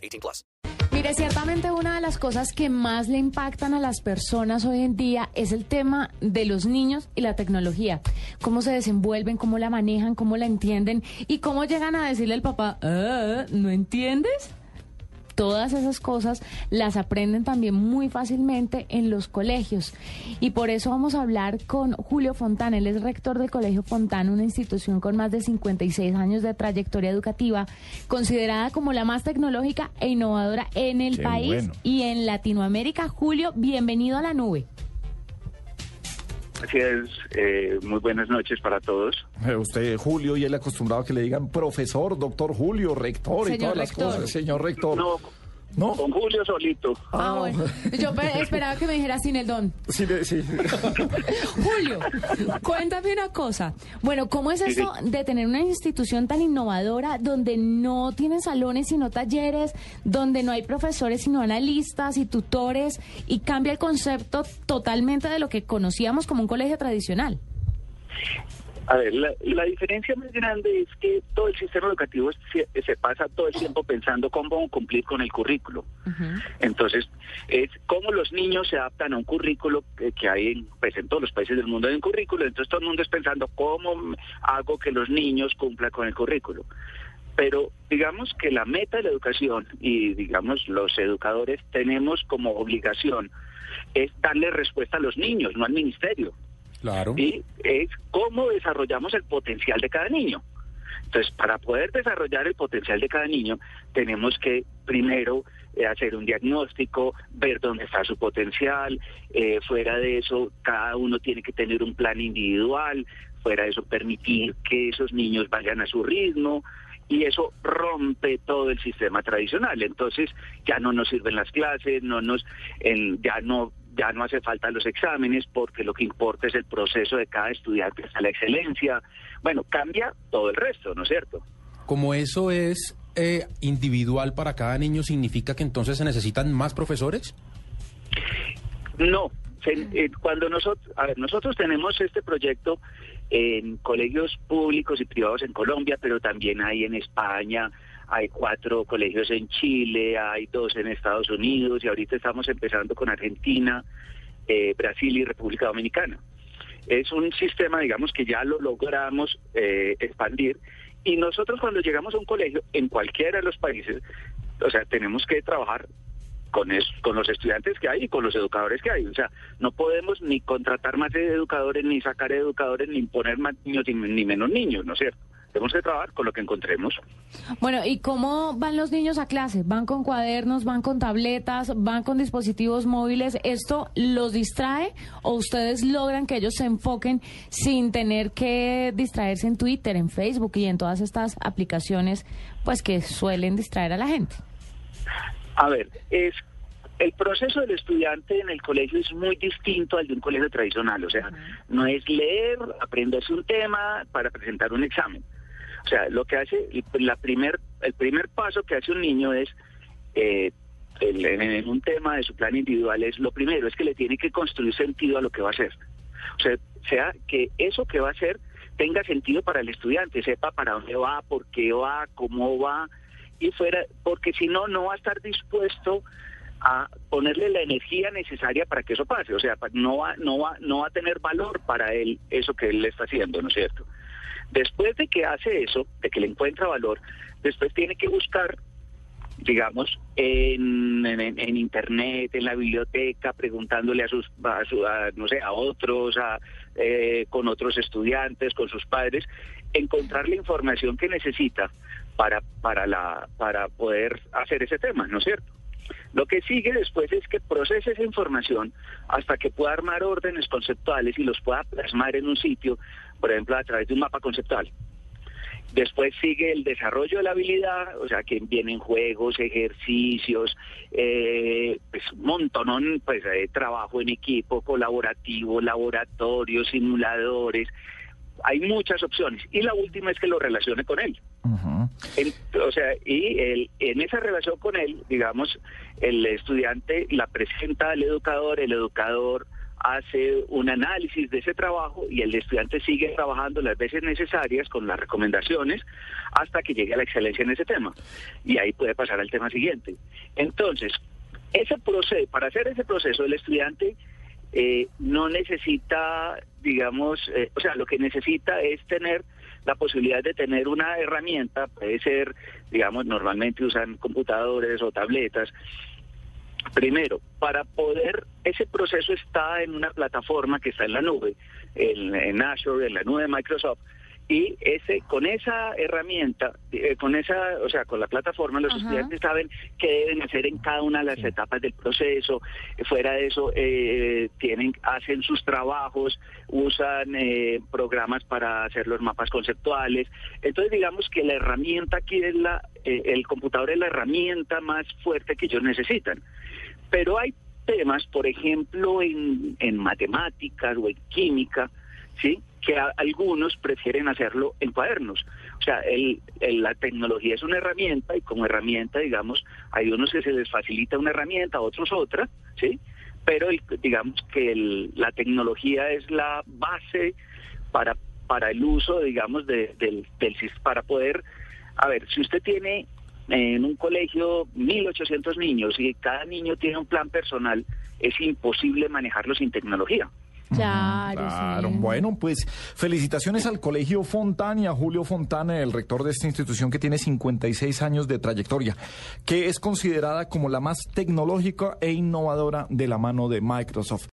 18 plus. Mire, ciertamente una de las cosas que más le impactan a las personas hoy en día es el tema de los niños y la tecnología. Cómo se desenvuelven, cómo la manejan, cómo la entienden y cómo llegan a decirle al papá, "Ah, ¿no entiendes? Todas esas cosas las aprenden también muy fácilmente en los colegios. Y por eso vamos a hablar con Julio Fontana. Él es rector del Colegio Fontana, una institución con más de 56 años de trayectoria educativa, considerada como la más tecnológica e innovadora en el Qué país bueno. y en Latinoamérica. Julio, bienvenido a la nube. Así es, eh, muy buenas noches para todos. Eh, Usted, Julio, y él acostumbrado a que le digan profesor, doctor Julio, rector y todas las cosas. Señor rector. No, ¿No? con Julio solito. Ah, bueno. Yo pe- esperaba que me dijera sin el don. Sí, sí. Julio, cuéntame una cosa. Bueno, ¿cómo es esto de tener una institución tan innovadora donde no tienen salones sino talleres, donde no hay profesores sino analistas y tutores y cambia el concepto totalmente de lo que conocíamos como un colegio tradicional? A ver, la, la diferencia más grande es que todo el sistema educativo se, se pasa todo el tiempo pensando cómo cumplir con el currículo. Entonces, es cómo los niños se adaptan a un currículo que, que hay en, pues, en todos los países del mundo hay un currículo. Entonces, todo el mundo es pensando cómo hago que los niños cumplan con el currículo. Pero digamos que la meta de la educación y digamos los educadores tenemos como obligación es darle respuesta a los niños, no al ministerio. Claro. Y es cómo desarrollamos el potencial de cada niño. Entonces, para poder desarrollar el potencial de cada niño, tenemos que primero eh, hacer un diagnóstico, ver dónde está su potencial. eh, fuera de eso, cada uno tiene que tener un plan individual. Fuera de eso, permitir que esos niños vayan a su ritmo. Y eso rompe todo el sistema tradicional. Entonces, ya no nos sirven las clases, no nos, en- ya no ya no hace falta los exámenes porque lo que importa es el proceso de cada estudiante hasta la excelencia. Bueno, cambia todo el resto, ¿no es cierto? Como eso es eh, individual para cada niño, ¿significa que entonces se necesitan más profesores? No, se- eh, cuando nosotros, a ver, nosotros tenemos este proyecto en colegios públicos y privados en Colombia, pero también hay en España, hay cuatro colegios en Chile, hay dos en Estados Unidos y ahorita estamos empezando con Argentina, eh, Brasil y República Dominicana. Es un sistema, digamos, que ya lo logramos eh, expandir y nosotros cuando llegamos a un colegio en cualquiera de los países, o sea, tenemos que trabajar con, los estudiantes que hay y con los educadores que hay. O sea, no podemos ni contratar más educadores, ni sacar educadores, ni imponer más niños, ni, ni menos niños, ¿no es cierto? Tenemos que trabajar con lo que encontremos. Bueno, ¿y cómo van los niños a clase? ¿Van con cuadernos, van con tabletas, van con dispositivos móviles? ¿Esto los distrae o ustedes logran que ellos se enfoquen sin tener que distraerse en Twitter, en Facebook y en todas estas aplicaciones pues que suelen distraer a la gente? A ver, es el proceso del estudiante en el colegio es muy distinto al de un colegio tradicional. O sea, no es leer, aprenderse un tema para presentar un examen. O sea, lo que hace, la primer, el primer paso que hace un niño es, eh, en, un tema de su plan individual, es lo primero, es que le tiene que construir sentido a lo que va a hacer. O sea, sea que eso que va a hacer tenga sentido para el estudiante, sepa para dónde va, por qué va, cómo va, y fuera, porque si no, no va a estar dispuesto a ponerle la energía necesaria para que eso pase. O sea, no va, no va, no va a tener valor para él eso que él está haciendo, ¿no es cierto? Después de que hace eso, de que le encuentra valor, después tiene que buscar, digamos, en, en- internet, en la biblioteca, preguntándole a sus, a a, no sé, a otros, a, eh, con otros estudiantes, con sus padres, encontrar la información que necesita para, para, la, para poder hacer ese tema, ¿no es cierto? Lo que sigue después es que procese esa información hasta que pueda armar órdenes conceptuales y los pueda plasmar en un sitio, por ejemplo, a través de un mapa conceptual. Después sigue el desarrollo de la habilidad, o sea, que vienen juegos, ejercicios, eh, pues un montón, pues eh, trabajo en equipo, colaborativo, laboratorios, simuladores. Hay muchas opciones. Y la última es que lo relacione con él. O sea, y el- en esa relación con él, digamos, el estudiante la presenta al educador, el educador hace un análisis de ese trabajo y el estudiante sigue trabajando las veces necesarias con las recomendaciones hasta que llegue a la excelencia en ese tema. Y ahí puede pasar al tema siguiente. Entonces, ese proceso, para hacer ese proceso, el estudiante eh, no necesita, digamos, eh, o sea, lo que necesita es tener la posibilidad de tener una herramienta, puede ser, digamos, normalmente usan computadores o tabletas. Primero, para poder, ese proceso está en una plataforma que está en la nube, en, en Azure, en la nube de Microsoft, y ese con esa herramienta, eh, con esa, o sea, con la plataforma, los Ajá. estudiantes saben qué deben hacer en cada una de las etapas del proceso. Eh, Fuera de eso, eh, tienen, hacen sus trabajos, usan eh, programas para hacer los mapas conceptuales. Entonces, digamos que la herramienta aquí es la, eh, el computador es la herramienta más fuerte que ellos necesitan. Pero hay temas, por ejemplo, en, en matemáticas o en química, ¿sí? Que algunos prefieren hacerlo en cuadernos. O sea, el, el- la tecnología es una herramienta y como herramienta, digamos, hay unos que se les facilita una herramienta, otros otra, ¿sí? Pero digamos que la tecnología es la base para, para el uso, digamos, de- del, del para poder, a ver, si usted tiene en un colegio 1.800 niños y cada niño tiene un plan personal, es imposible manejarlo sin tecnología. Claro, Claro, sí. bueno, pues felicitaciones al Colegio Fontana y a Julio Fontana, el rector de esta institución que tiene 56 años de trayectoria, que es considerada como la más tecnológica e innovadora de la mano de Microsoft.